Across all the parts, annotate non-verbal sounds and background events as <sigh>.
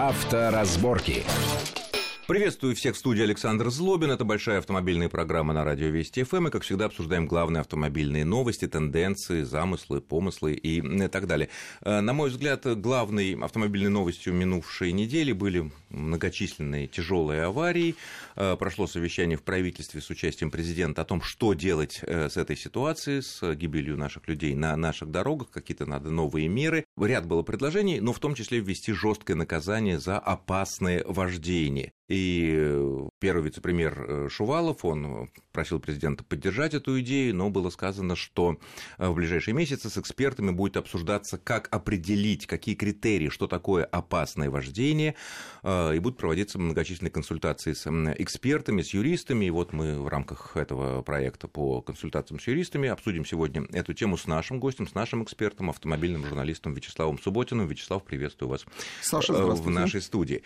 Авторазборки. Приветствую всех в студии Александр Злобин. Это большая автомобильная программа на радио Вести ФМ. И, как всегда, обсуждаем главные автомобильные новости, тенденции, замыслы, помыслы и так далее. Э, на мой взгляд, главной автомобильной новостью минувшей недели были многочисленные тяжелые аварии. Э, прошло совещание в правительстве с участием президента о том, что делать э, с этой ситуацией, с гибелью наших людей на наших дорогах. Какие-то надо новые меры. Ряд было предложений, но в том числе ввести жесткое наказание за опасное вождение. И э, первый вице-премьер э, Шувалов, он просил президента поддержать эту идею, но было сказано, что э, в ближайшие месяцы с экспертами будет обсуждаться, как определить, какие критерии, что такое опасное вождение, и будут проводиться многочисленные консультации с экспертами, с юристами. И вот мы в рамках этого проекта по консультациям с юристами обсудим сегодня эту тему с нашим гостем, с нашим экспертом, автомобильным журналистом Вячеславом Субботиным. Вячеслав, приветствую вас Саша, в нашей студии.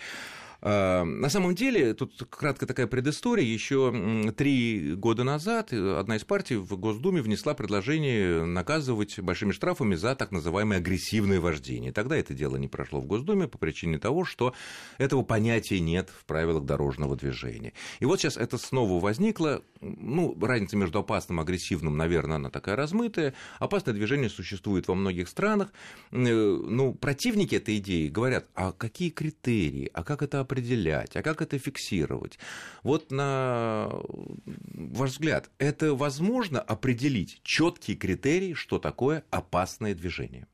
А, на самом деле, тут краткая такая предыстория. Еще три года назад одна из партий в Госдуме внесла предложение наказывать большими штрафами за так называемое агрессивное вождение. Тогда это дело не прошло в Госдуме по причине того, что этого понятия нет в правилах дорожного движения. И вот сейчас это снова возникло. Ну, разница между опасным и агрессивным, наверное, она такая размытая. Опасное движение существует во многих странах. Э, ну, противники этой идеи говорят, а какие критерии, а как это определить? Определять, а как это фиксировать? Вот на ваш взгляд, это возможно определить четкие критерии, что такое опасное движение?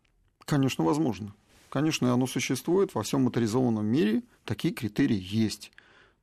Конечно, возможно. Конечно, оно существует во всем моторизованном мире, такие критерии есть.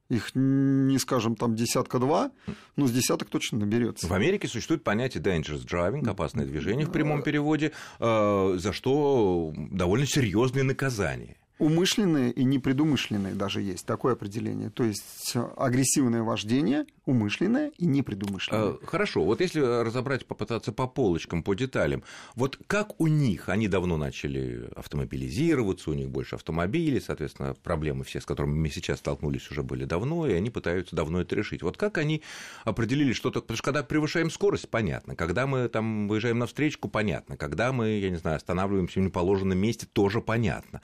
Их не скажем там десятка два, но с десяток точно наберется. В Америке существует понятие dangerous driving, опасное движение в прямом переводе, э, за что довольно серьезные наказания. Умышленные и непредумышленные даже есть такое определение. То есть агрессивное вождение, умышленное и непредумышленное. Э, хорошо, вот если разобрать, попытаться по полочкам, по деталям, вот как у них, они давно начали автомобилизироваться, у них больше автомобилей, соответственно, проблемы все, с которыми мы сейчас столкнулись, уже были давно, и они пытаются давно это решить. Вот как они определили, что то потому что когда превышаем скорость, понятно, когда мы там выезжаем на встречку, понятно, когда мы, я не знаю, останавливаемся в неположенном месте, тоже понятно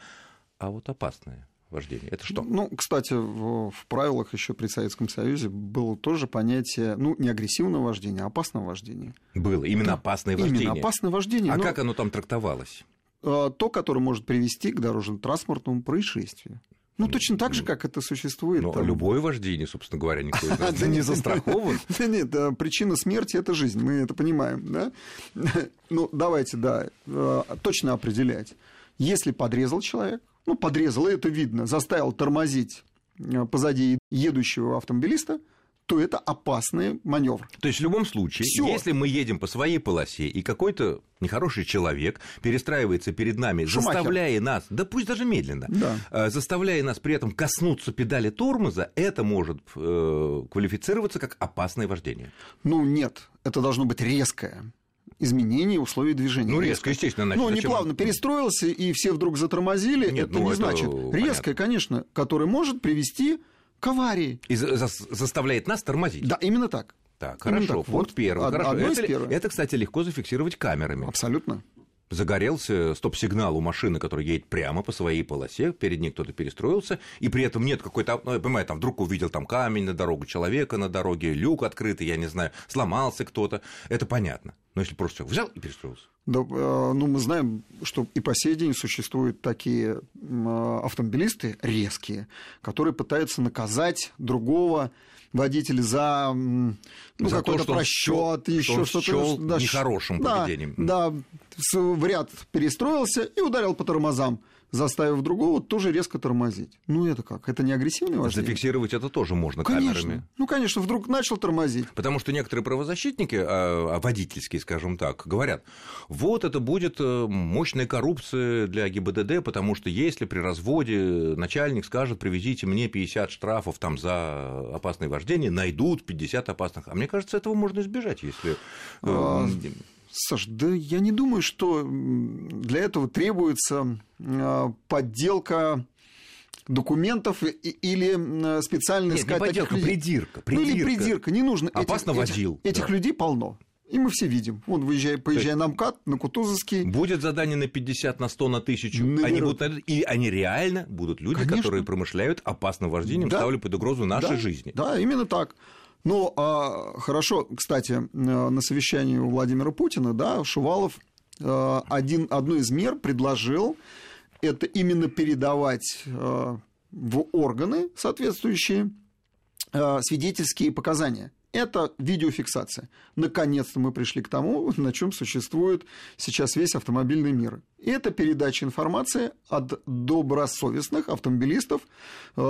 а вот опасное вождение. Это что? Ну, кстати, в, в правилах еще при Советском Союзе было тоже понятие, ну, не агрессивного вождения, а опасного вождения. Было, именно да, опасное вождение. Именно опасное вождение. А но... как оно там трактовалось? А, то, которое может привести к дорожно-транспортному происшествию. Ну, точно так же, как это существует. Но там... любое вождение, собственно говоря, никто <laughs> не застрахован. <laughs> Нет, причина смерти – это жизнь, мы это понимаем, да? <laughs> Ну, давайте, да, а, точно определять. Если подрезал человек, ну, подрезал, и это видно, заставил тормозить э, позади едущего автомобилиста, то это опасный маневр. То есть в любом случае, Всё. если мы едем по своей полосе, и какой-то нехороший человек перестраивается перед нами, Шумахер. заставляя нас, да пусть даже медленно, да. Э, заставляя нас при этом коснуться педали тормоза, это может э, квалифицироваться как опасное вождение. Ну нет, это должно быть резкое изменение условий движения. Ну, резко, естественно. Значит, ну, не плавно перестроился, и все вдруг затормозили. Нет, это ну, не это значит. Понятно. Резкое, конечно, которое может привести к аварии. И за заставляет нас тормозить. Да, именно так. Так, именно хорошо. Так. Вот, вот первое. Од- хорошо. Это, это, кстати, легко зафиксировать камерами. Абсолютно загорелся стоп-сигнал у машины, которая едет прямо по своей полосе, перед ней кто-то перестроился, и при этом нет какой-то, ну, я понимаю, там вдруг увидел там камень на дорогу, человека на дороге, люк открытый, я не знаю, сломался кто-то, это понятно. Но если просто взял и перестроился. Да, э, ну, мы знаем, что и по сей день существуют такие автомобилисты резкие, которые пытаются наказать другого водителя за, ну, за какой-то просчет, еще что-то. Да, нехорошим поведением. Да, в ряд перестроился и ударил по тормозам заставив другого тоже резко тормозить. Ну, это как? Это не агрессивное вождение? Зафиксировать это тоже можно конечно. камерами. Ну, конечно, вдруг начал тормозить. Потому что некоторые правозащитники, а, а водительские, скажем так, говорят, вот это будет э, мощная коррупция для ГИБДД, потому что если при разводе начальник скажет, привезите мне 50 штрафов там за опасное вождение, найдут 50 опасных. А мне кажется, этого можно избежать, если... Саш, да я не думаю, что для этого требуется а, подделка документов или специально Нет, искать не подделка, таких людей. придирка, придирка. Ну или придирка, не нужно. Опасно этих, водил. Этих, этих людей полно. И мы все видим. Вон, выезжая, поезжая на МКАД, на Кутузовский. Будет задание на 50, на 100, на 1000. Они будут, и они реально будут люди, Конечно. которые промышляют опасным вождением, да. ставили под угрозу нашей да. жизни. Да, именно так. Ну, а, хорошо, кстати, э, на совещании у Владимира Путина, да, Шувалов э, один, одну из мер предложил, это именно передавать э, в органы соответствующие свидетельские показания это видеофиксация. Наконец-то мы пришли к тому, <laughs> на чем существует сейчас весь автомобильный мир. Это передача информации от добросовестных автомобилистов э,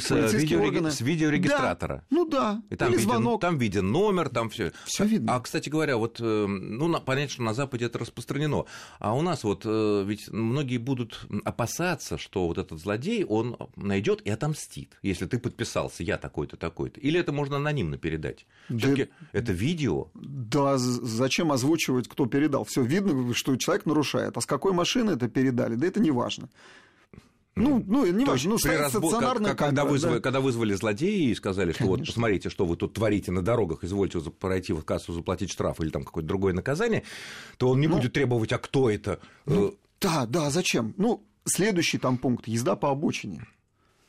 с, видеореги... органы. с видеорегистратора. Да. Ну да. И там Или виден, звонок. Там виден номер, там все. Все видно. А, кстати говоря, вот, э, ну, понятно, что на Западе это распространено. А у нас вот э, ведь многие будут опасаться, что вот этот злодей, он найдет и отомстит, если ты подписался, я такой-то, такой-то. Или это можно анонимно передать. Да, это видео. Да, зачем озвучивать, кто передал? Все видно, что человек нарушает а с какой машины это передали, да это не важно. Ну, ну, не важно, ну, стоит разбор... стационарная как, камера, когда, вызвали, да. когда вызвали злодеи и сказали, что Конечно. вот посмотрите, что вы тут творите на дорогах, извольте пройти в кассу, заплатить штраф или там какое-то другое наказание, то он не ну, будет требовать, а кто это? Ну, да, да, зачем? Ну, следующий там пункт – езда по обочине.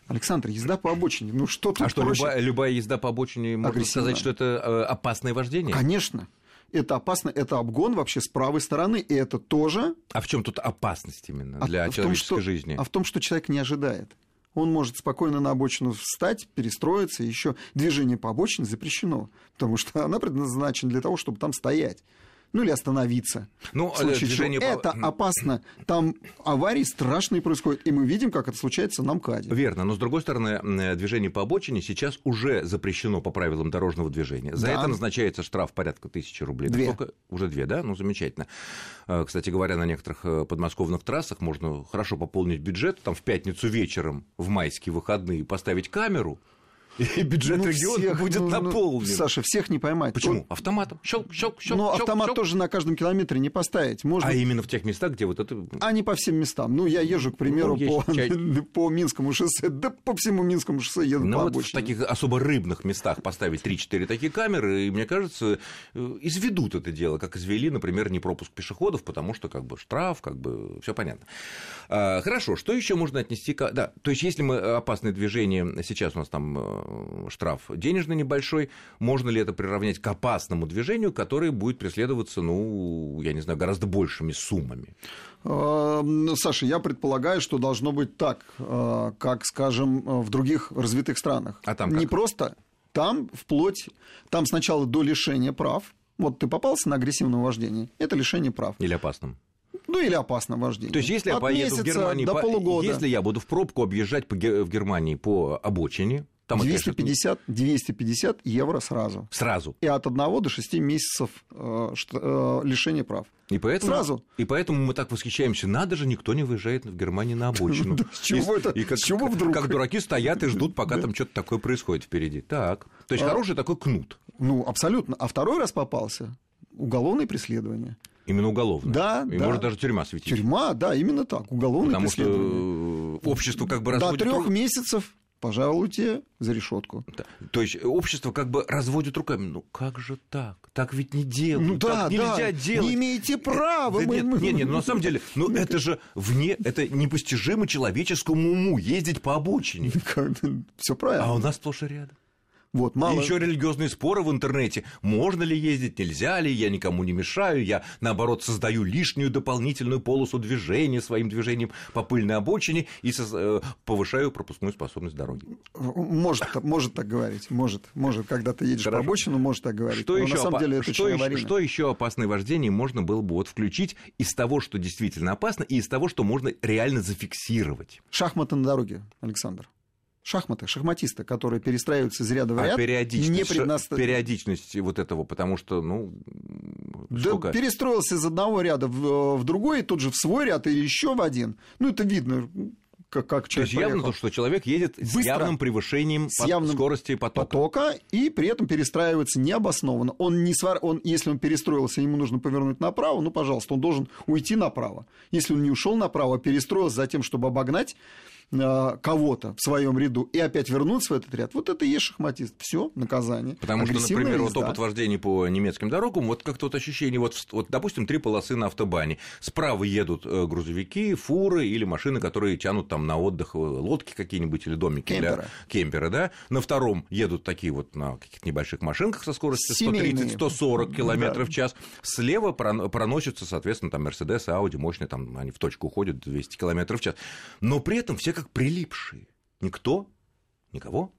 Александр, езда по обочине, ну что тут А что, любая, любая езда по обочине, можно сказать, что это э, опасное вождение? Конечно это опасно, это обгон вообще с правой стороны, и это тоже... А в чем тут опасность именно а для а человеческой том, что, жизни? А в том, что человек не ожидает. Он может спокойно на обочину встать, перестроиться, еще движение по обочине запрещено, потому что <laughs> она предназначена для того, чтобы там стоять ну или остановиться. Ну, случае движение чего. Это опасно. Там аварии страшные происходят, и мы видим, как это случается на МКАДе. Верно, но с другой стороны, движение по обочине сейчас уже запрещено по правилам дорожного движения. За да. это назначается штраф порядка тысячи рублей. Две. Только... Уже две, да? Ну, замечательно. Э, кстати говоря, на некоторых э, подмосковных трассах можно хорошо пополнить бюджет, там в пятницу вечером, в майские выходные, поставить камеру, и бюджет ну, региона всех, будет ну, ну наполнен. Саша, всех не поймать. Почему? То... Автоматом. Щелк, щелк, щелк. Ну, щелк, автомат щелк. тоже на каждом километре не поставить. Можно... А именно в тех местах, где вот это... А не по всем местам. Ну, я езжу, к примеру, ну, по, чай... <laughs> по Минскому шоссе, да по всему Минскому шоссе еду ну, по вот в таких особо рыбных местах поставить 3-4 такие камеры, и, мне кажется, э, изведут это дело, как извели, например, не пропуск пешеходов, потому что как бы штраф, как бы все понятно. А, хорошо, что еще можно отнести к... Да, то есть если мы опасное движение, сейчас у нас там э, штраф денежный небольшой, можно ли это приравнять к опасному движению, которое будет преследоваться, ну, я не знаю, гораздо большими суммами? А, Саша, я предполагаю, что должно быть так, а, как, скажем, в других развитых странах. А там как? Не просто там вплоть, там сначала до лишения прав, вот ты попался на агрессивное вождение, это лишение прав. Или опасным. Ну или опасное вождение. То есть, если От я поеду в Германию, до полугода. если я буду в пробку объезжать по, в Германии по обочине, там 250, 250 евро сразу. Сразу. И от 1 до 6 месяцев э, э, лишения прав. И поэтому, Сразу. И поэтому мы так восхищаемся. Надо же, никто не выезжает в Германии на обочину. <laughs> С чего это? И как, чего вдруг? Как дураки стоят и ждут, пока там что-то такое происходит впереди. Так. То есть а хороший такой кнут. Ну, абсолютно. А второй раз попался уголовное преследование. Именно уголовное. Да, и да. может даже тюрьма светить. Тюрьма, да, именно так. Уголовное Потому преследование. что общество как бы. До трех месяцев пожалуйте за решетку. Да. То есть общество как бы разводит руками. Ну как же так? Так ведь не делают. Ну, да, так нельзя да. делать. Не имеете права. Да, мы, нет, мы... нет, нет, ну, на самом деле, ну это же вне, это непостижимо человеческому уму ездить по обочине. <laughs> Все правильно. А у нас сплошь и рядом. Вот, мало... И еще религиозные споры в интернете. Можно ли ездить, нельзя ли, я никому не мешаю, я, наоборот, создаю лишнюю дополнительную полосу движения своим движением по пыльной обочине и э, повышаю пропускную способность дороги. Может, может так говорить, может, может, когда ты едешь Хорошо. по обочину, может так говорить. Что еще на самом опа... деле это что, еще, что еще опасное вождение можно было бы вот включить из того, что действительно опасно, и из того, что можно реально зафиксировать? Шахматы на дороге, Александр шахматы, шахматисты, которые перестраиваются из ряда в ряд. А периодичность, не преднаста... периодичность вот этого, потому что, ну, да сколько? перестроился из одного ряда в, в другой, тут же в свой ряд или еще в один. Ну, это видно. как, как То есть явно то, что человек едет Быстро, с явным превышением с явным скорости потока. потока. И при этом перестраивается необоснованно. Он не свар... он, если он перестроился, ему нужно повернуть направо, ну, пожалуйста, он должен уйти направо. Если он не ушел направо, а перестроился за тем, чтобы обогнать, Э, кого-то в своем ряду и опять вернуться в этот ряд, вот это и есть шахматист. Все, наказание. Потому что, например, вот опыт вождения по немецким дорогам, вот как-то вот ощущение, вот, вот, допустим, три полосы на автобане. Справа едут э, грузовики, фуры или машины, которые тянут там на отдых э, лодки какие-нибудь или домики кемперы. для кемпера, да. На втором едут такие вот на каких-то небольших машинках со скоростью 130-140 км да. в час. Слева проносятся, соответственно, там Мерседес, Ауди, мощные, там они в точку уходят 200 км в час. Но при этом все как прилипшие. Никто никого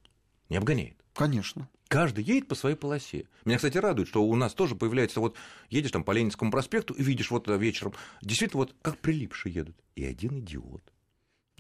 не обгоняет. Конечно. Каждый едет по своей полосе. Меня, кстати, радует, что у нас тоже появляется вот едешь там по Ленинскому проспекту и видишь вот вечером, действительно вот как прилипшие едут. И один идиот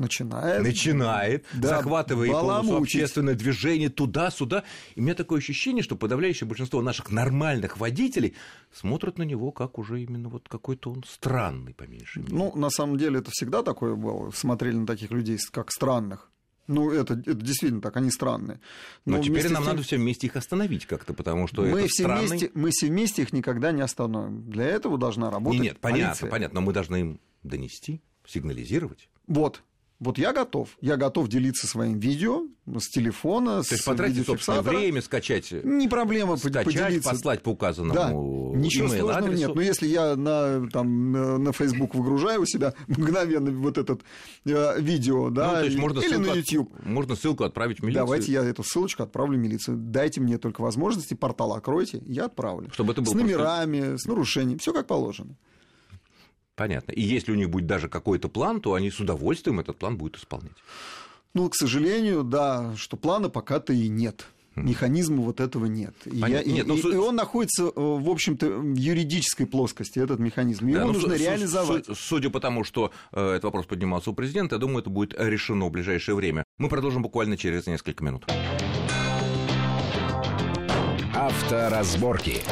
начинает, начинает да, захватывая полностью общественное движение туда-сюда. И у меня такое ощущение, что подавляющее большинство наших нормальных водителей смотрят на него как уже именно вот какой-то он странный, по меньшей мере. Ну, на самом деле, это всегда такое было. Смотрели на таких людей как странных. Ну, это, это действительно так, они странные. Но, Но теперь нам тем... надо все вместе их остановить как-то, потому что мы это все странный... вместе, Мы все вместе их никогда не остановим. Для этого должна работать Нет, нет полиция. понятно, понятно, но мы должны им донести, сигнализировать. Вот, вот я готов. Я готов делиться своим видео с телефона, То с есть потратить собственное время, скачать, не проблема скачать, поделиться. послать по указанному да, ничего сложного адресу. нет. Но если я на, там, на Facebook выгружаю у себя <laughs> мгновенно вот этот э, видео, да, ну, то есть можно или на YouTube. От, можно ссылку отправить в милицию. Давайте я эту ссылочку отправлю в милицию. Дайте мне только возможности, портал откройте, я отправлю. Чтобы это было с номерами, просто... с нарушением, все как положено. Понятно. И если у них будет даже какой-то план, то они с удовольствием этот план будут исполнять. Ну, к сожалению, да, что плана пока-то и нет. Механизма вот этого нет. Я, нет и, ну, и, он находится, э, в общем-то, в юридической плоскости, этот механизм. Его да, нужно реализовать. Судя по тому, что э, этот вопрос поднимался у президента, я думаю, это будет решено в ближайшее время. Мы продолжим буквально через несколько минут. Авторазборки.